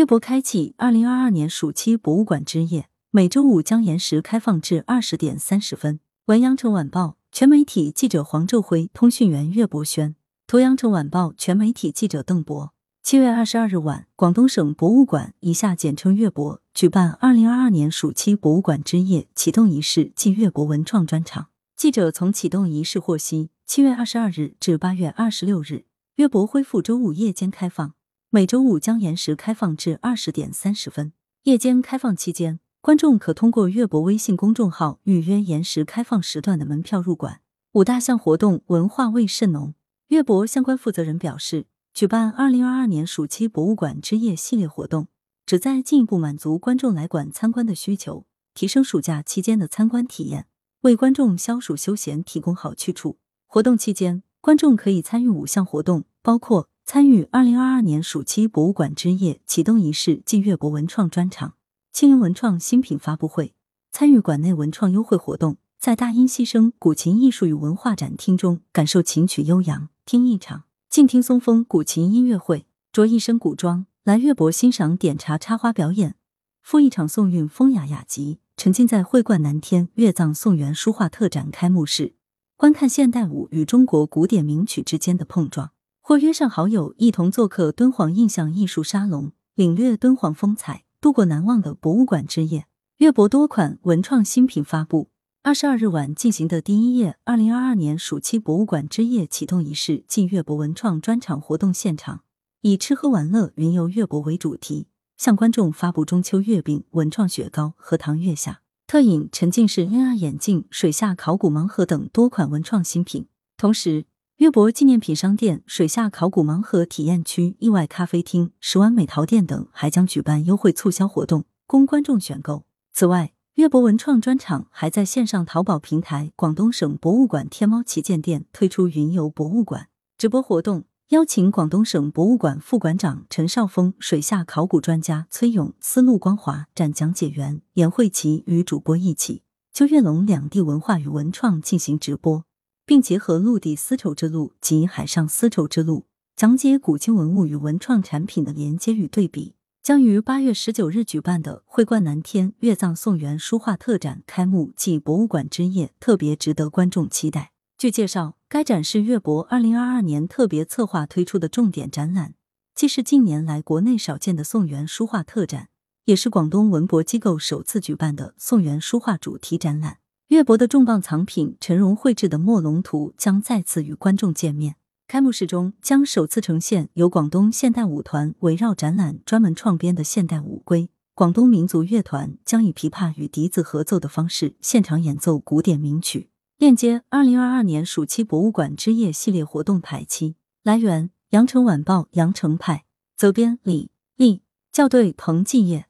粤博开启二零二二年暑期博物馆之夜，每周五将延时开放至二十点三十分。文阳城晚报全媒体记者黄昼辉，通讯员岳博轩。图阳城晚报全媒体记者邓博。七月二十二日晚，广东省博物馆（以下简称粤博）举办二零二二年暑期博物馆之夜启动仪式暨粤博文创专场。记者从启动仪式获悉，七月二十二日至八月二十六日，粤博恢复周五夜间开放。每周五将延时开放至二十点三十分。夜间开放期间，观众可通过粤博微信公众号预约延时开放时段的门票入馆。五大项活动文化味甚浓。粤博相关负责人表示，举办二零二二年暑期博物馆之夜系列活动，旨在进一步满足观众来馆参观的需求，提升暑假期间的参观体验，为观众消暑休闲提供好去处。活动期间，观众可以参与五项活动，包括。参与二零二二年暑期博物馆之夜启动仪式暨粤博文创专场、青云文创新品发布会，参与馆内文创优惠活动，在大音希声古琴艺术与文化展厅中感受琴曲悠扬，听一场静听松风古琴音乐会，着一身古装来粤博欣赏点茶插花表演，赴一场宋韵风雅雅集，沉浸在会冠南天粤藏宋元书画特展开幕式，观看现代舞与中国古典名曲之间的碰撞。或约上好友一同做客敦煌印象艺术沙龙，领略敦煌风采，度过难忘的博物馆之夜。粤博多款文创新品发布。二十二日晚进行的第一夜二零二二年暑期博物馆之夜启动仪式暨粤博文创专场活动现场，以吃喝玩乐、云游粤博为主题，向观众发布中秋月饼、文创雪糕、荷塘月下特饮、沉浸式 AR 眼镜、水下考古盲盒等多款文创新品，同时。粤博纪念品商店、水下考古盲盒体验区、意外咖啡厅、十湾美淘店等还将举办优惠促销活动，供观众选购。此外，粤博文创专场还在线上淘宝平台广东省博物馆天猫旗舰店推出云游博物馆直播活动，邀请广东省博物馆副馆长陈少峰、水下考古专家崔勇、丝路光华展讲解员严慧琪与主播一起就粤龙两地文化与文创进行直播。并结合陆地丝绸之路及海上丝绸之路，讲解古今文物与文创产品的连接与对比。将于八月十九日举办的“会冠南天粤藏宋元书画特展”开幕暨博物馆之夜，特别值得观众期待。据介绍，该展是粤博二零二二年特别策划推出的重点展览，既是近年来国内少见的宋元书画特展，也是广东文博机构首次举办的宋元书画主题展览。粤博的重磅藏品陈荣绘制的《墨龙图》将再次与观众见面。开幕式中将首次呈现由广东现代舞团围绕展览专门创编的现代舞龟。广东民族乐团将以琵琶与笛子合奏的方式现场演奏古典名曲。链接：二零二二年暑期博物馆之夜系列活动排期。来源：羊城晚报羊城派。责编：李丽。校对：彭继业。